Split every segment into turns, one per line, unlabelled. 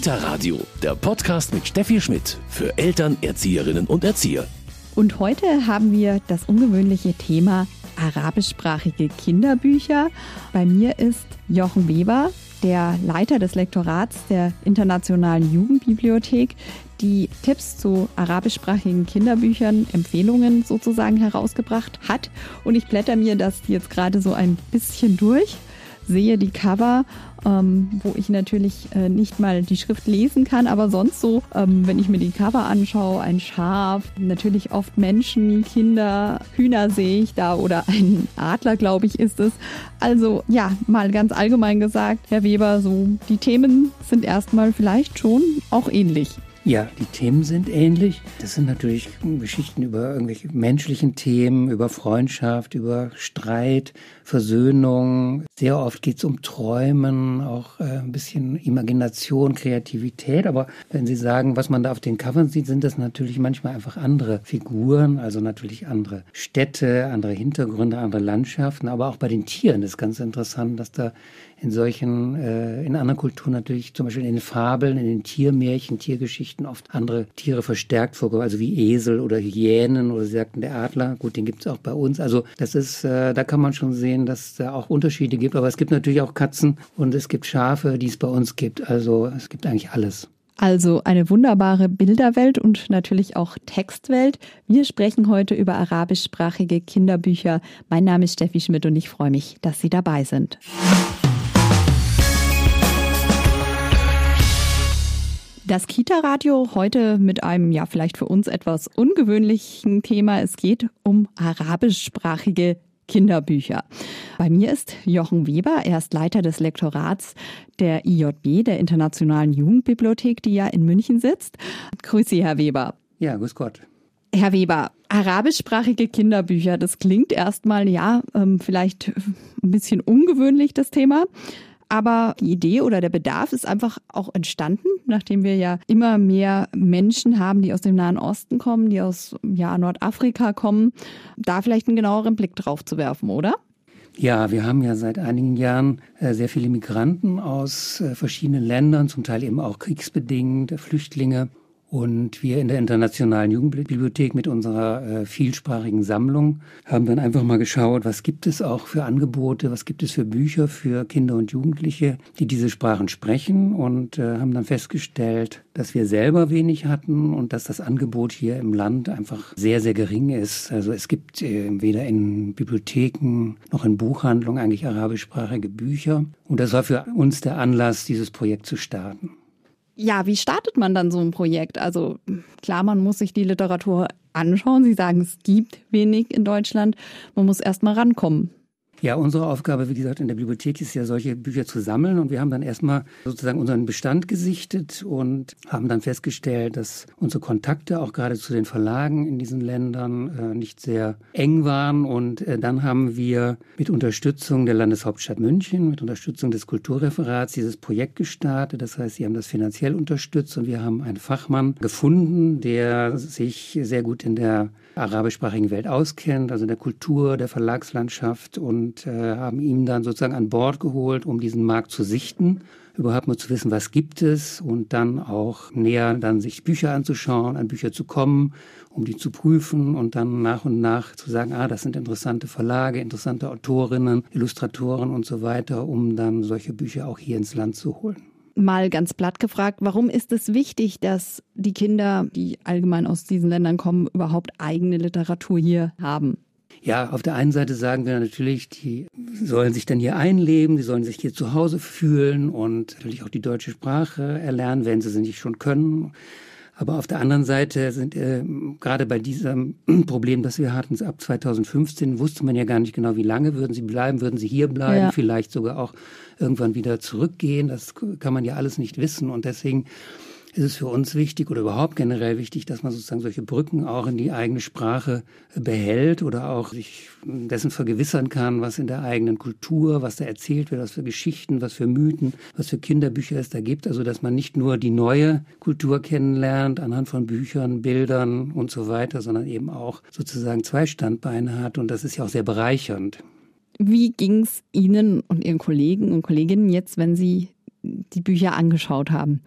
Kita Radio, der Podcast mit Steffi Schmidt für Eltern, Erzieherinnen und Erzieher.
Und heute haben wir das ungewöhnliche Thema arabischsprachige Kinderbücher. Bei mir ist Jochen Weber, der Leiter des Lektorats der Internationalen Jugendbibliothek, die Tipps zu arabischsprachigen Kinderbüchern, Empfehlungen sozusagen herausgebracht hat. Und ich blätter mir das jetzt gerade so ein bisschen durch sehe die Cover, ähm, wo ich natürlich äh, nicht mal die Schrift lesen kann, aber sonst so, ähm, wenn ich mir die Cover anschaue, ein Schaf, natürlich oft Menschen, Kinder, Hühner sehe ich da oder ein Adler, glaube ich, ist es. Also ja, mal ganz allgemein gesagt, Herr Weber, so die Themen sind erstmal vielleicht schon auch ähnlich.
Ja, die Themen sind ähnlich. Das sind natürlich Geschichten über irgendwelche menschlichen Themen, über Freundschaft, über Streit, Versöhnung. Sehr oft geht es um Träumen, auch äh, ein bisschen Imagination, Kreativität. Aber wenn Sie sagen, was man da auf den Covern sieht, sind das natürlich manchmal einfach andere Figuren, also natürlich andere Städte, andere Hintergründe, andere Landschaften. Aber auch bei den Tieren ist ganz interessant, dass da in solchen, äh, in anderen Kulturen natürlich, zum Beispiel in den Fabeln, in den Tiermärchen, Tiergeschichten oft andere Tiere verstärkt vorkommen, also wie Esel oder Hyänen oder Sie sagten der Adler, gut, den gibt es auch bei uns. Also das ist, äh, da kann man schon sehen, dass da auch Unterschiede gibt, aber es gibt natürlich auch Katzen und es gibt Schafe, die es bei uns gibt. Also es gibt eigentlich alles.
Also eine wunderbare Bilderwelt und natürlich auch Textwelt. Wir sprechen heute über arabischsprachige Kinderbücher. Mein Name ist Steffi Schmidt und ich freue mich, dass Sie dabei sind. Das Kita-Radio heute mit einem ja vielleicht für uns etwas ungewöhnlichen Thema. Es geht um arabischsprachige Kinderbücher. Bei mir ist Jochen Weber, er ist Leiter des Lektorats der IJB, der Internationalen Jugendbibliothek, die ja in München sitzt. Grüße Sie, Herr Weber.
Ja, grüß Gott.
Herr Weber, arabischsprachige Kinderbücher, das klingt erstmal ja ähm, vielleicht ein bisschen ungewöhnlich, das Thema. Aber die Idee oder der Bedarf ist einfach auch entstanden, nachdem wir ja immer mehr Menschen haben, die aus dem Nahen Osten kommen, die aus ja, Nordafrika kommen, da vielleicht einen genaueren Blick drauf zu werfen, oder?
Ja, wir haben ja seit einigen Jahren äh, sehr viele Migranten aus äh, verschiedenen Ländern, zum Teil eben auch kriegsbedingt, Flüchtlinge. Und wir in der Internationalen Jugendbibliothek mit unserer äh, vielsprachigen Sammlung haben dann einfach mal geschaut, was gibt es auch für Angebote, was gibt es für Bücher für Kinder und Jugendliche, die diese Sprachen sprechen und äh, haben dann festgestellt, dass wir selber wenig hatten und dass das Angebot hier im Land einfach sehr, sehr gering ist. Also es gibt äh, weder in Bibliotheken noch in Buchhandlungen eigentlich arabischsprachige Bücher. Und das war für uns der Anlass, dieses Projekt zu starten.
Ja, wie startet man dann so ein Projekt? Also klar, man muss sich die Literatur anschauen. Sie sagen, es gibt wenig in Deutschland. Man muss erst mal rankommen.
Ja, unsere Aufgabe, wie gesagt, in der Bibliothek ist ja, solche Bücher zu sammeln. Und wir haben dann erstmal sozusagen unseren Bestand gesichtet und haben dann festgestellt, dass unsere Kontakte auch gerade zu den Verlagen in diesen Ländern äh, nicht sehr eng waren. Und äh, dann haben wir mit Unterstützung der Landeshauptstadt München, mit Unterstützung des Kulturreferats dieses Projekt gestartet. Das heißt, sie haben das finanziell unterstützt und wir haben einen Fachmann gefunden, der sich sehr gut in der arabischsprachigen Welt auskennt, also der Kultur, der Verlagslandschaft und äh, haben ihn dann sozusagen an Bord geholt, um diesen Markt zu sichten, überhaupt mal zu wissen, was gibt es und dann auch näher dann sich Bücher anzuschauen, an Bücher zu kommen, um die zu prüfen und dann nach und nach zu sagen, ah, das sind interessante Verlage, interessante Autorinnen, Illustratoren und so weiter, um dann solche Bücher auch hier ins Land zu holen
mal ganz platt gefragt, warum ist es wichtig, dass die Kinder, die allgemein aus diesen Ländern kommen, überhaupt eigene Literatur hier haben?
Ja, auf der einen Seite sagen wir natürlich, die sollen sich dann hier einleben, die sollen sich hier zu Hause fühlen und natürlich auch die deutsche Sprache erlernen, wenn sie sie nicht schon können. Aber auf der anderen Seite sind äh, gerade bei diesem Problem, das wir hatten ab 2015, wusste man ja gar nicht genau, wie lange würden sie bleiben, würden sie hier bleiben, ja. vielleicht sogar auch irgendwann wieder zurückgehen. Das kann man ja alles nicht wissen. Und deswegen ist es für uns wichtig oder überhaupt generell wichtig, dass man sozusagen solche Brücken auch in die eigene Sprache behält oder auch sich dessen vergewissern kann, was in der eigenen Kultur, was da erzählt wird, was für Geschichten, was für Mythen, was für Kinderbücher es da gibt. Also dass man nicht nur die neue Kultur kennenlernt anhand von Büchern, Bildern und so weiter, sondern eben auch sozusagen zwei Standbeine hat. Und das ist ja auch sehr bereichernd.
Wie ging es Ihnen und Ihren Kollegen und Kolleginnen jetzt, wenn Sie die Bücher angeschaut haben?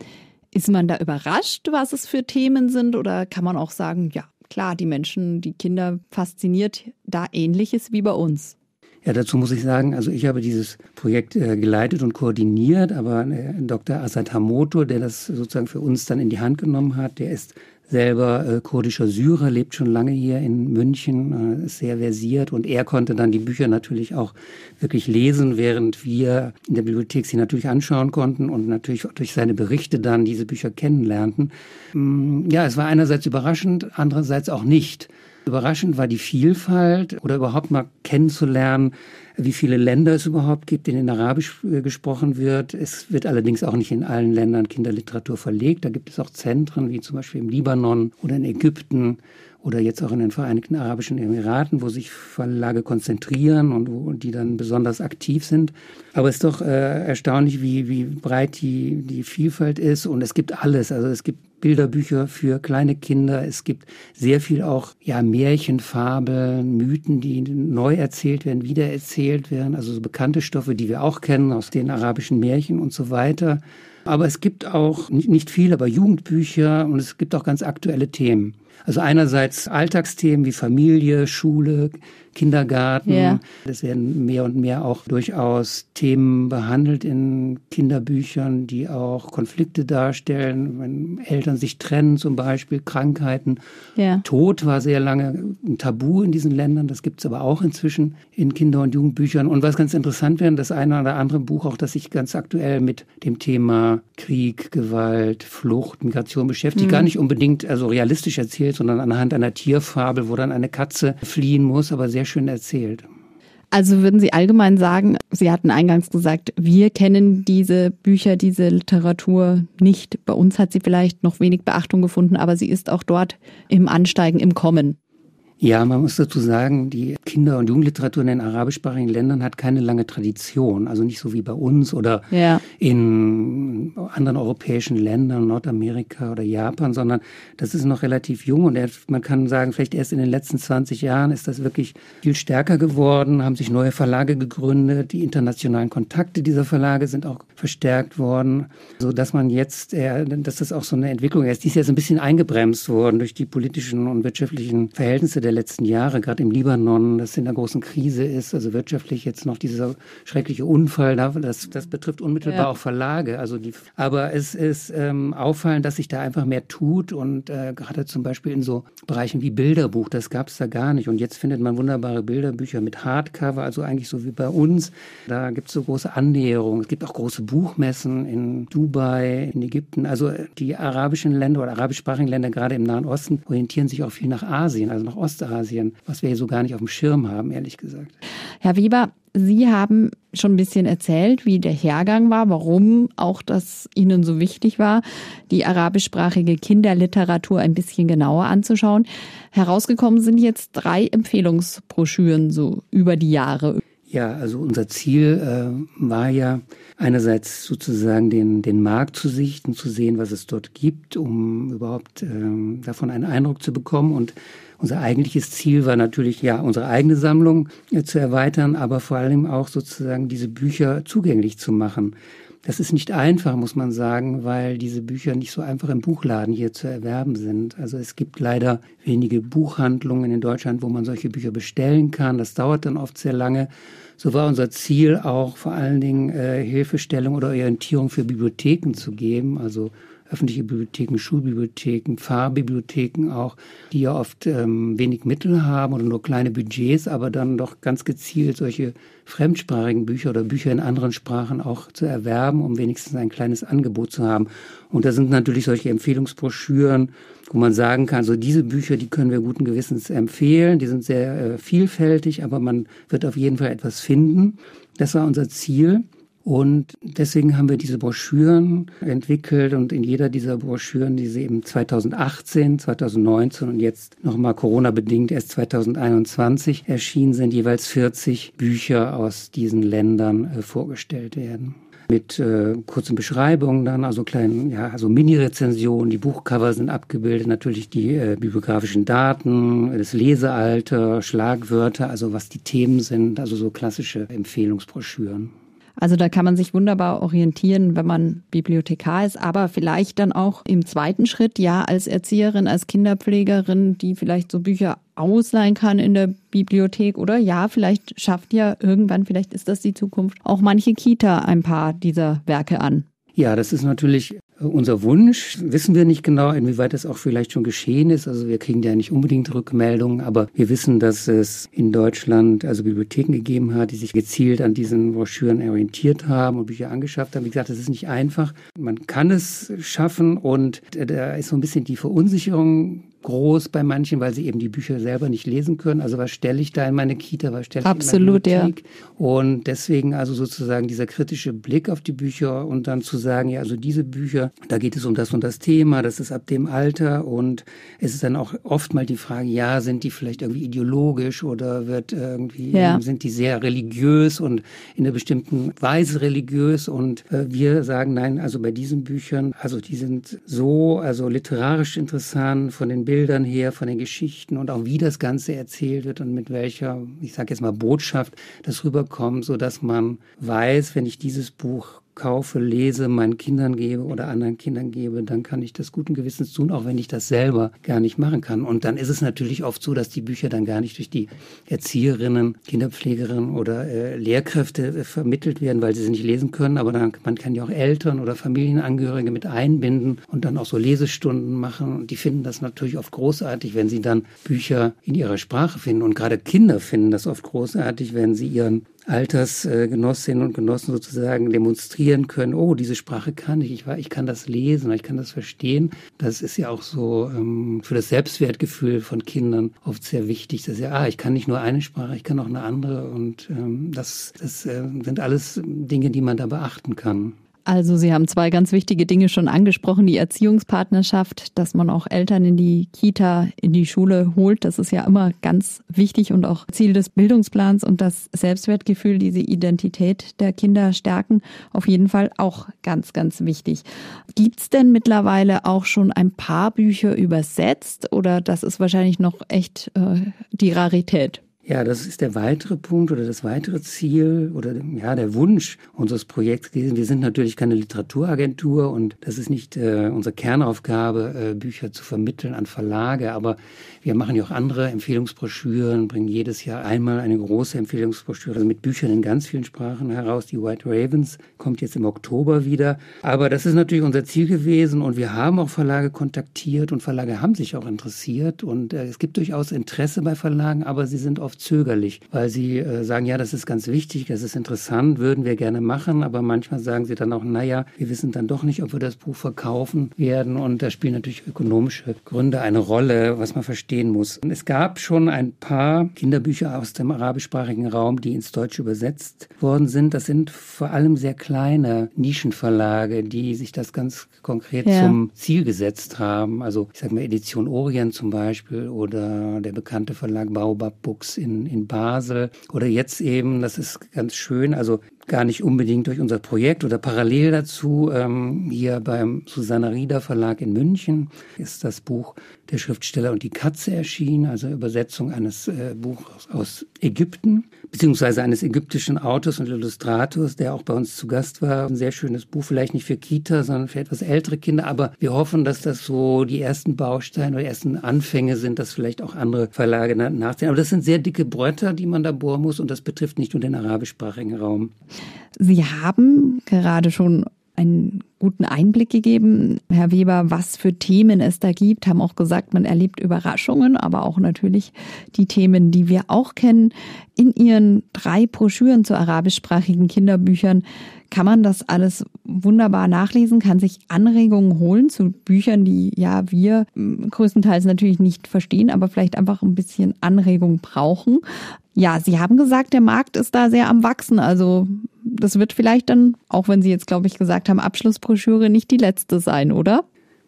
Ist man da überrascht, was es für Themen sind? Oder kann man auch sagen, ja, klar, die Menschen, die Kinder fasziniert da ähnliches wie bei uns?
Ja, dazu muss ich sagen, also ich habe dieses Projekt äh, geleitet und koordiniert, aber äh, Dr. Asad Hamoto, der das sozusagen für uns dann in die Hand genommen hat, der ist selber äh, kurdischer Syrer, lebt schon lange hier in München, äh, ist sehr versiert und er konnte dann die Bücher natürlich auch wirklich lesen, während wir in der Bibliothek sie natürlich anschauen konnten und natürlich durch seine Berichte dann diese Bücher kennenlernten. Mm, ja, es war einerseits überraschend, andererseits auch nicht. Überraschend war die Vielfalt oder überhaupt mal kennenzulernen, wie viele Länder es überhaupt gibt, in denen Arabisch äh, gesprochen wird. Es wird allerdings auch nicht in allen Ländern Kinderliteratur verlegt. Da gibt es auch Zentren, wie zum Beispiel im Libanon oder in Ägypten oder jetzt auch in den Vereinigten Arabischen Emiraten, wo sich Verlage konzentrieren und wo die dann besonders aktiv sind. Aber es ist doch äh, erstaunlich, wie, wie breit die, die Vielfalt ist und es gibt alles. Also es gibt Bilderbücher für kleine Kinder. Es gibt sehr viel auch ja Märchenfabeln, Mythen, die neu erzählt werden, wiedererzählt werden. Also so bekannte Stoffe, die wir auch kennen aus den arabischen Märchen und so weiter. Aber es gibt auch nicht viel, aber Jugendbücher und es gibt auch ganz aktuelle Themen. Also einerseits Alltagsthemen wie Familie, Schule, Kindergarten. Ja. Es werden mehr und mehr auch durchaus Themen behandelt in Kinderbüchern, die auch Konflikte darstellen, wenn Eltern sich trennen zum Beispiel, Krankheiten. Ja. Tod war sehr lange ein Tabu in diesen Ländern, das gibt es aber auch inzwischen in Kinder- und Jugendbüchern. Und was ganz interessant wäre, das eine oder andere Buch auch, das sich ganz aktuell mit dem Thema Krieg, Gewalt, Flucht, Migration beschäftigt, mhm. gar nicht unbedingt also realistisch erzählt, sondern anhand einer Tierfabel, wo dann eine Katze fliehen muss, aber sehr schön erzählt.
Also würden Sie allgemein sagen, Sie hatten eingangs gesagt, wir kennen diese Bücher, diese Literatur nicht. Bei uns hat sie vielleicht noch wenig Beachtung gefunden, aber sie ist auch dort im Ansteigen, im Kommen.
Ja, man muss dazu sagen, die Kinder- und Jugendliteratur in den arabischsprachigen Ländern hat keine lange Tradition. Also nicht so wie bei uns oder ja. in anderen europäischen Ländern, Nordamerika oder Japan, sondern das ist noch relativ jung und man kann sagen, vielleicht erst in den letzten 20 Jahren ist das wirklich viel stärker geworden, haben sich neue Verlage gegründet, die internationalen Kontakte dieser Verlage sind auch verstärkt worden, so dass man jetzt, dass das auch so eine Entwicklung ist. Die ist jetzt ein bisschen eingebremst worden durch die politischen und wirtschaftlichen Verhältnisse der letzten Jahre, gerade im Libanon, das in der großen Krise ist, also wirtschaftlich jetzt noch dieser schreckliche Unfall, das, das betrifft unmittelbar ja. auch Verlage. Also die, aber es ist ähm, auffallend, dass sich da einfach mehr tut und äh, gerade zum Beispiel in so Bereichen wie Bilderbuch, das gab es da gar nicht. Und jetzt findet man wunderbare Bilderbücher mit Hardcover, also eigentlich so wie bei uns. Da gibt es so große Annäherungen. Es gibt auch große Buchmessen in Dubai, in Ägypten. Also die arabischen Länder oder arabischsprachigen Länder, gerade im Nahen Osten, orientieren sich auch viel nach Asien, also nach Ost Ostasien, was wir hier so gar nicht auf dem Schirm haben, ehrlich gesagt.
Herr Weber, Sie haben schon ein bisschen erzählt, wie der Hergang war, warum auch das Ihnen so wichtig war, die arabischsprachige Kinderliteratur ein bisschen genauer anzuschauen. Herausgekommen sind jetzt drei Empfehlungsbroschüren so über die Jahre.
Ja, also unser Ziel äh, war ja einerseits sozusagen den, den Markt zu sichten, zu sehen, was es dort gibt, um überhaupt äh, davon einen Eindruck zu bekommen und unser eigentliches Ziel war natürlich, ja, unsere eigene Sammlung äh, zu erweitern, aber vor allem auch sozusagen diese Bücher zugänglich zu machen. Das ist nicht einfach, muss man sagen, weil diese Bücher nicht so einfach im Buchladen hier zu erwerben sind. Also es gibt leider wenige Buchhandlungen in Deutschland, wo man solche Bücher bestellen kann. Das dauert dann oft sehr lange. So war unser Ziel auch vor allen Dingen äh, Hilfestellung oder Orientierung für Bibliotheken zu geben, also öffentliche Bibliotheken, Schulbibliotheken, Fahrbibliotheken auch, die ja oft ähm, wenig Mittel haben oder nur kleine Budgets, aber dann doch ganz gezielt solche fremdsprachigen Bücher oder Bücher in anderen Sprachen auch zu erwerben, um wenigstens ein kleines Angebot zu haben. Und da sind natürlich solche Empfehlungsbroschüren, wo man sagen kann, so diese Bücher, die können wir guten Gewissens empfehlen, die sind sehr äh, vielfältig, aber man wird auf jeden Fall etwas finden. Das war unser Ziel. Und deswegen haben wir diese Broschüren entwickelt und in jeder dieser Broschüren, die sie eben 2018, 2019 und jetzt nochmal Corona-bedingt erst 2021 erschienen sind, jeweils 40 Bücher aus diesen Ländern äh, vorgestellt werden mit äh, kurzen Beschreibungen dann, also kleinen, ja, also Mini-Rezensionen, die Buchcover sind abgebildet, natürlich die äh, bibliografischen Daten, das Lesealter, Schlagwörter, also was die Themen sind, also so klassische Empfehlungsbroschüren.
Also da kann man sich wunderbar orientieren, wenn man Bibliothekar ist, aber vielleicht dann auch im zweiten Schritt, ja, als Erzieherin, als Kinderpflegerin, die vielleicht so Bücher ausleihen kann in der Bibliothek oder ja, vielleicht schafft ja irgendwann, vielleicht ist das die Zukunft, auch manche Kita ein paar dieser Werke an.
Ja, das ist natürlich unser Wunsch. Wissen wir nicht genau, inwieweit das auch vielleicht schon geschehen ist. Also wir kriegen ja nicht unbedingt Rückmeldungen, aber wir wissen, dass es in Deutschland also Bibliotheken gegeben hat, die sich gezielt an diesen Broschüren orientiert haben und Bücher angeschafft haben. Wie gesagt, das ist nicht einfach. Man kann es schaffen und da ist so ein bisschen die Verunsicherung groß bei manchen, weil sie eben die Bücher selber nicht lesen können. Also was stelle ich da in meine Kita, was stelle ich
Absolut,
in meine Bibliothek? Ja. Und deswegen also sozusagen dieser kritische Blick auf die Bücher und dann zu sagen, ja, also diese Bücher, da geht es um das und das Thema, das ist ab dem Alter und es ist dann auch oft mal die Frage, ja, sind die vielleicht irgendwie ideologisch oder wird irgendwie, ja. sind die sehr religiös und in einer bestimmten Weise religiös und äh, wir sagen, nein, also bei diesen Büchern, also die sind so, also literarisch interessant von den Bildern, Bildern her, von den Geschichten und auch wie das Ganze erzählt wird und mit welcher, ich sage jetzt mal, Botschaft das rüberkommt, so dass man weiß, wenn ich dieses Buch kaufe, lese, meinen Kindern gebe oder anderen Kindern gebe, dann kann ich das guten Gewissens tun, auch wenn ich das selber gar nicht machen kann. Und dann ist es natürlich oft so, dass die Bücher dann gar nicht durch die Erzieherinnen, Kinderpflegerinnen oder äh, Lehrkräfte äh, vermittelt werden, weil sie sie nicht lesen können. Aber dann, man kann ja auch Eltern oder Familienangehörige mit einbinden und dann auch so Lesestunden machen. Und die finden das natürlich oft großartig, wenn sie dann Bücher in ihrer Sprache finden. Und gerade Kinder finden das oft großartig, wenn sie ihren Altersgenossinnen und Genossen sozusagen demonstrieren können, oh, diese Sprache kann ich, ich, ich kann das lesen, ich kann das verstehen. Das ist ja auch so ähm, für das Selbstwertgefühl von Kindern oft sehr wichtig, dass ja, ah, ich kann nicht nur eine Sprache, ich kann auch eine andere und ähm, das, das äh, sind alles Dinge, die man da beachten kann.
Also Sie haben zwei ganz wichtige Dinge schon angesprochen. Die Erziehungspartnerschaft, dass man auch Eltern in die Kita, in die Schule holt. Das ist ja immer ganz wichtig und auch Ziel des Bildungsplans und das Selbstwertgefühl, diese Identität der Kinder stärken. Auf jeden Fall auch ganz, ganz wichtig. Gibt's denn mittlerweile auch schon ein paar Bücher übersetzt oder das ist wahrscheinlich noch echt äh, die Rarität?
Ja, das ist der weitere Punkt oder das weitere Ziel oder ja der Wunsch unseres Projekts gewesen. Wir sind natürlich keine Literaturagentur und das ist nicht äh, unsere Kernaufgabe, äh, Bücher zu vermitteln an Verlage. Aber wir machen ja auch andere Empfehlungsbroschüren, bringen jedes Jahr einmal eine große Empfehlungsbroschüre mit Büchern in ganz vielen Sprachen heraus. Die White Ravens kommt jetzt im Oktober wieder. Aber das ist natürlich unser Ziel gewesen und wir haben auch Verlage kontaktiert und Verlage haben sich auch interessiert und äh, es gibt durchaus Interesse bei Verlagen, aber sie sind oft oft zögerlich, weil sie äh, sagen, ja, das ist ganz wichtig, das ist interessant, würden wir gerne machen, aber manchmal sagen sie dann auch, naja, wir wissen dann doch nicht, ob wir das Buch verkaufen werden und da spielen natürlich ökonomische Gründe eine Rolle, was man verstehen muss. Es gab schon ein paar Kinderbücher aus dem arabischsprachigen Raum, die ins Deutsche übersetzt worden sind. Das sind vor allem sehr kleine Nischenverlage, die sich das ganz konkret ja. zum Ziel gesetzt haben. Also ich sage mal Edition Orient zum Beispiel oder der bekannte Verlag Baobab Books in, in Basel oder jetzt eben, das ist ganz schön, also gar nicht unbedingt durch unser Projekt oder parallel dazu, ähm, hier beim Susanna Rieder Verlag in München ist das Buch Der Schriftsteller und die Katze erschienen, also Übersetzung eines äh, Buches aus Ägypten, beziehungsweise eines ägyptischen Autors und Illustrators, der auch bei uns zu Gast war. Ein sehr schönes Buch, vielleicht nicht für Kita, sondern für etwas ältere Kinder, aber wir hoffen, dass das so die ersten Bausteine oder ersten Anfänge sind, dass vielleicht auch andere Verlage nachziehen. Aber das sind sehr dicke Bretter, die man da bohren muss und das betrifft nicht nur den arabischsprachigen Raum.
Sie haben gerade schon einen guten Einblick gegeben, Herr Weber, was für Themen es da gibt, haben auch gesagt, man erlebt Überraschungen, aber auch natürlich die Themen, die wir auch kennen. In Ihren drei Broschüren zu arabischsprachigen Kinderbüchern kann man das alles wunderbar nachlesen, kann sich Anregungen holen zu Büchern, die ja wir hm, größtenteils natürlich nicht verstehen, aber vielleicht einfach ein bisschen Anregung brauchen. Ja, Sie haben gesagt, der Markt ist da sehr am Wachsen. Also das wird vielleicht dann, auch wenn Sie jetzt, glaube ich, gesagt haben, Abschlussbroschüre nicht die letzte sein, oder?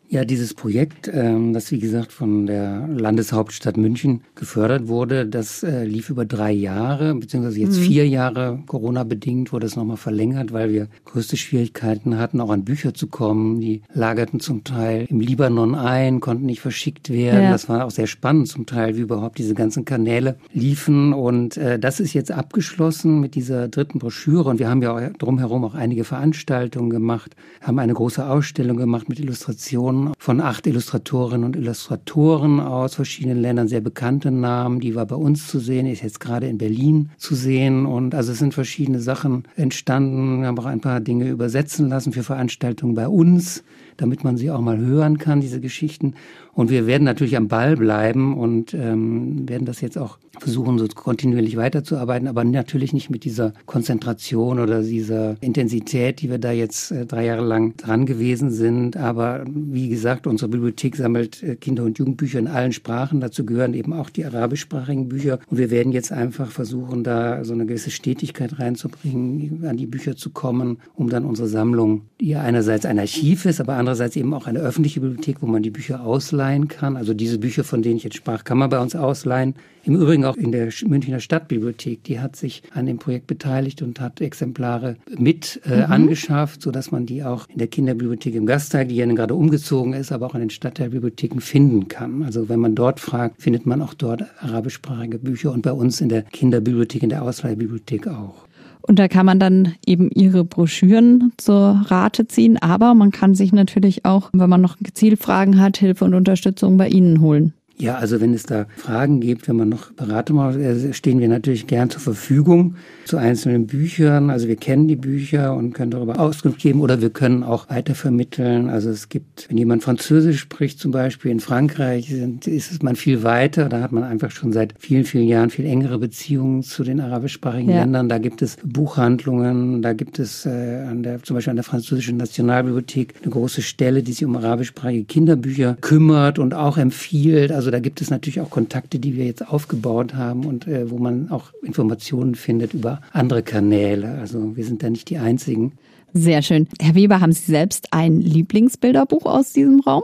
Ja, dieses Projekt, ähm, das wie gesagt von der Landeshauptstadt München gefördert wurde, das äh, lief über drei Jahre, beziehungsweise jetzt mhm. vier Jahre Corona-bedingt wurde es nochmal verlängert, weil wir größte Schwierigkeiten hatten, auch an Bücher zu kommen. Die lagerten zum Teil im Libanon ein, konnten nicht verschickt werden. Ja. Das war auch sehr spannend zum Teil, wie überhaupt diese ganzen Kanäle liefen. Und äh, das ist jetzt abgeschlossen mit dieser dritten Broschüre. Und wir haben ja drumherum auch einige Veranstaltungen gemacht, haben eine große Ausstellung gemacht mit Illustrationen Illustrationen von acht Illustratorinnen und Illustratoren aus verschiedenen Ländern, sehr bekannte Namen. Die war bei uns zu sehen, ist jetzt gerade in Berlin zu sehen. Und also es sind verschiedene Sachen entstanden. Wir haben auch ein paar Dinge übersetzen lassen für Veranstaltungen bei uns, damit man sie auch mal hören kann, diese Geschichten. Und wir werden natürlich am Ball bleiben und ähm, werden das jetzt auch versuchen, so kontinuierlich weiterzuarbeiten, aber natürlich nicht mit dieser Konzentration oder dieser Intensität, die wir da jetzt äh, drei Jahre lang dran gewesen sind. Aber wie gesagt, unsere Bibliothek sammelt äh, Kinder- und Jugendbücher in allen Sprachen. Dazu gehören eben auch die arabischsprachigen Bücher. Und wir werden jetzt einfach versuchen, da so eine gewisse Stetigkeit reinzubringen, an die Bücher zu kommen, um dann unsere Sammlung, die ja einerseits ein Archiv ist, aber andererseits eben auch eine öffentliche Bibliothek, wo man die Bücher ausleiht, ausleihen kann. Also diese Bücher, von denen ich jetzt sprach, kann man bei uns ausleihen. Im Übrigen auch in der Münchner Stadtbibliothek, die hat sich an dem Projekt beteiligt und hat Exemplare mit äh, mhm. angeschafft, sodass man die auch in der Kinderbibliothek im Gastteil, die ja gerade umgezogen ist, aber auch in den Stadtteilbibliotheken finden kann. Also wenn man dort fragt, findet man auch dort arabischsprachige Bücher und bei uns in der Kinderbibliothek, in der Ausleihbibliothek auch.
Und da kann man dann eben ihre Broschüren zur Rate ziehen. Aber man kann sich natürlich auch, wenn man noch gezielt Fragen hat, Hilfe und Unterstützung bei Ihnen holen.
Ja, also wenn es da Fragen gibt, wenn man noch Beratung macht, äh, stehen wir natürlich gern zur Verfügung zu einzelnen Büchern. Also wir kennen die Bücher und können darüber Auskunft geben oder wir können auch weitervermitteln. Also es gibt, wenn jemand Französisch spricht, zum Beispiel in Frankreich, ist es man viel weiter. Da hat man einfach schon seit vielen, vielen Jahren viel engere Beziehungen zu den arabischsprachigen ja. Ländern. Da gibt es Buchhandlungen, da gibt es äh, an der, zum Beispiel an der französischen Nationalbibliothek eine große Stelle, die sich um arabischsprachige Kinderbücher kümmert und auch empfiehlt. Also also da gibt es natürlich auch Kontakte, die wir jetzt aufgebaut haben und äh, wo man auch Informationen findet über andere Kanäle. Also wir sind da nicht die Einzigen.
Sehr schön. Herr Weber, haben Sie selbst ein Lieblingsbilderbuch aus diesem Raum?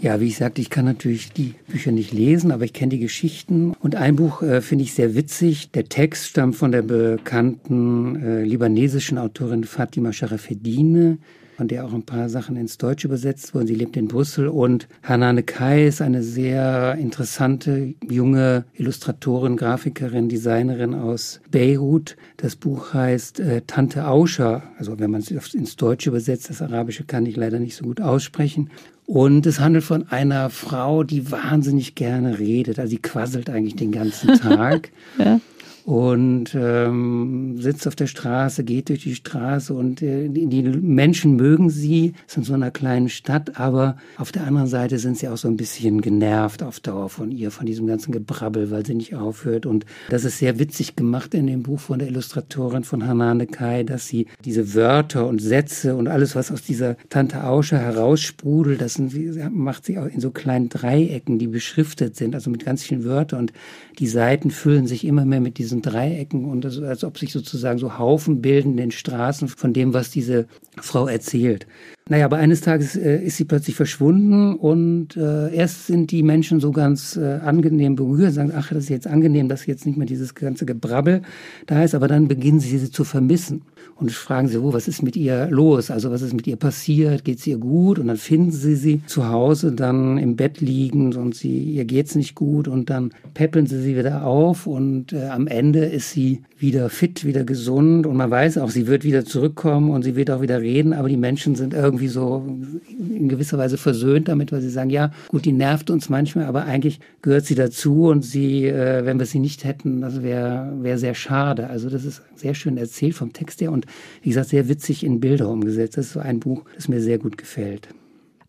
Ja, wie ich sagte, ich kann natürlich die Bücher nicht lesen, aber ich kenne die Geschichten. Und ein Buch äh, finde ich sehr witzig. Der Text stammt von der bekannten äh, libanesischen Autorin Fatima Sharafeddine von der auch ein paar Sachen ins Deutsche übersetzt wurden. Sie lebt in Brüssel und Hanane Kai ist eine sehr interessante junge Illustratorin, Grafikerin, Designerin aus Beirut. Das Buch heißt äh, Tante Auscher, also wenn man es ins Deutsche übersetzt, das Arabische kann ich leider nicht so gut aussprechen. Und es handelt von einer Frau, die wahnsinnig gerne redet. Also sie quasselt eigentlich den ganzen Tag. ja und ähm, sitzt auf der Straße, geht durch die Straße und äh, die, Menschen mögen sie, in so einer kleinen Stadt, aber auf der anderen Seite sind sie auch so ein bisschen genervt auf Dauer von ihr, von diesem ganzen Gebrabbel, weil sie nicht aufhört. Und das ist sehr witzig gemacht in dem Buch von der Illustratorin von Hanane Kai, dass sie diese Wörter und Sätze und alles, was aus dieser Tante Ausche heraussprudelt, das sind, macht sie auch in so kleinen Dreiecken, die beschriftet sind, also mit ganz vielen Wörtern und die Seiten füllen sich immer mehr mit diesen diesen Dreiecken und das, als ob sich sozusagen so Haufen bilden in den Straßen von dem, was diese Frau erzählt. Naja, aber eines Tages äh, ist sie plötzlich verschwunden und äh, erst sind die Menschen so ganz äh, angenehm berührt, sagen, ach, das ist jetzt angenehm, dass jetzt nicht mehr dieses ganze Gebrabbel da ist, aber dann beginnen sie sie zu vermissen und fragen sie, oh, was ist mit ihr los? Also was ist mit ihr passiert? Geht es ihr gut? Und dann finden sie sie zu Hause dann im Bett liegend und sie, ihr geht's nicht gut und dann peppeln sie sie wieder auf und äh, am Ende ist sie wieder fit, wieder gesund und man weiß auch, sie wird wieder zurückkommen und sie wird auch wieder reden, aber die Menschen sind irgendwie so in gewisser Weise versöhnt damit, weil sie sagen, ja, gut, die nervt uns manchmal, aber eigentlich gehört sie dazu und sie, äh, wenn wir sie nicht hätten, das wäre wär sehr schade. Also das ist sehr schön erzählt vom Text her und wie gesagt, sehr witzig in Bilder umgesetzt. Das ist so ein Buch, das mir sehr gut gefällt.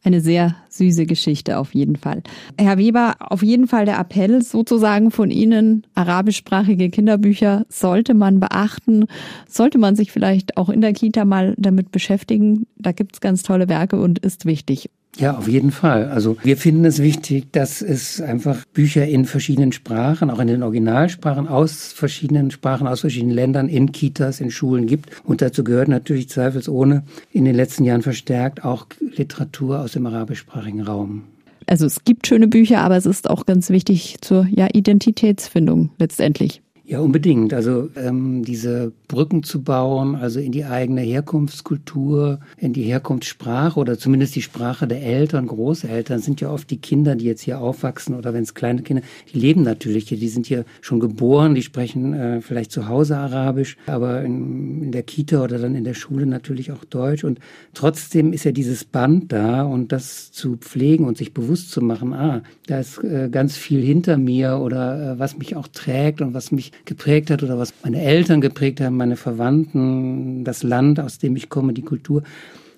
Eine sehr süße Geschichte auf jeden Fall. Herr Weber, auf jeden Fall der Appell sozusagen von Ihnen, arabischsprachige Kinderbücher sollte man beachten, sollte man sich vielleicht auch in der Kita mal damit beschäftigen. Da gibt es ganz tolle Werke und ist wichtig.
Ja, auf jeden Fall. Also wir finden es wichtig, dass es einfach Bücher in verschiedenen Sprachen, auch in den Originalsprachen aus verschiedenen Sprachen, aus verschiedenen Ländern, in Kitas, in Schulen gibt. Und dazu gehört natürlich zweifelsohne in den letzten Jahren verstärkt auch Literatur aus dem arabischsprachigen Raum.
Also es gibt schöne Bücher, aber es ist auch ganz wichtig zur ja, Identitätsfindung letztendlich.
Ja, unbedingt. Also ähm, diese Brücken zu bauen, also in die eigene Herkunftskultur, in die Herkunftssprache oder zumindest die Sprache der Eltern, Großeltern, sind ja oft die Kinder, die jetzt hier aufwachsen oder wenn es kleine Kinder, die leben natürlich hier, die sind hier schon geboren, die sprechen äh, vielleicht zu Hause Arabisch, aber in, in der Kita oder dann in der Schule natürlich auch Deutsch und trotzdem ist ja dieses Band da und das zu pflegen und sich bewusst zu machen, ah, da ist äh, ganz viel hinter mir oder äh, was mich auch trägt und was mich geprägt hat oder was meine Eltern geprägt haben, meine Verwandten, das Land, aus dem ich komme, die Kultur.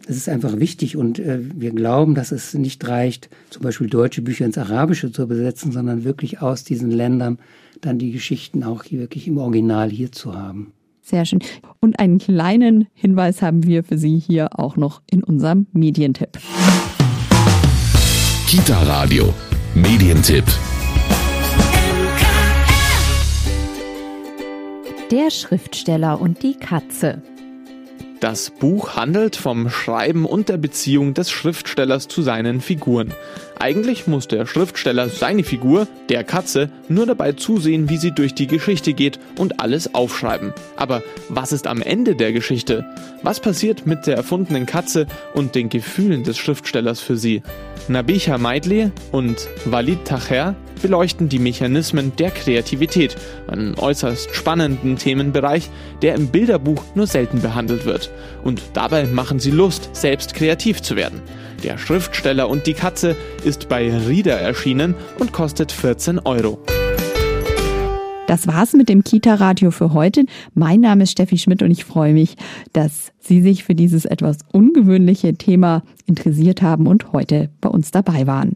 Es ist einfach wichtig und äh, wir glauben, dass es nicht reicht, zum Beispiel deutsche Bücher ins Arabische zu übersetzen, sondern wirklich aus diesen Ländern dann die Geschichten auch hier wirklich im Original hier zu haben.
Sehr schön. Und einen kleinen Hinweis haben wir für Sie hier auch noch in unserem Medientipp.
Kita Radio, Medientipp.
Der Schriftsteller und die Katze.
Das Buch handelt vom Schreiben und der Beziehung des Schriftstellers zu seinen Figuren. Eigentlich muss der Schriftsteller seine Figur, der Katze, nur dabei zusehen, wie sie durch die Geschichte geht und alles aufschreiben. Aber was ist am Ende der Geschichte? Was passiert mit der erfundenen Katze und den Gefühlen des Schriftstellers für sie? Nabiha Meidli und Walid Tacher beleuchten die Mechanismen der Kreativität, einen äußerst spannenden Themenbereich, der im Bilderbuch nur selten behandelt wird. Und dabei machen sie Lust, selbst kreativ zu werden. Der Schriftsteller und die Katze ist bei Rieder erschienen und kostet 14 Euro.
Das war's mit dem Kita-Radio für heute. Mein Name ist Steffi Schmidt und ich freue mich, dass Sie sich für dieses etwas ungewöhnliche Thema interessiert haben und heute bei uns dabei waren.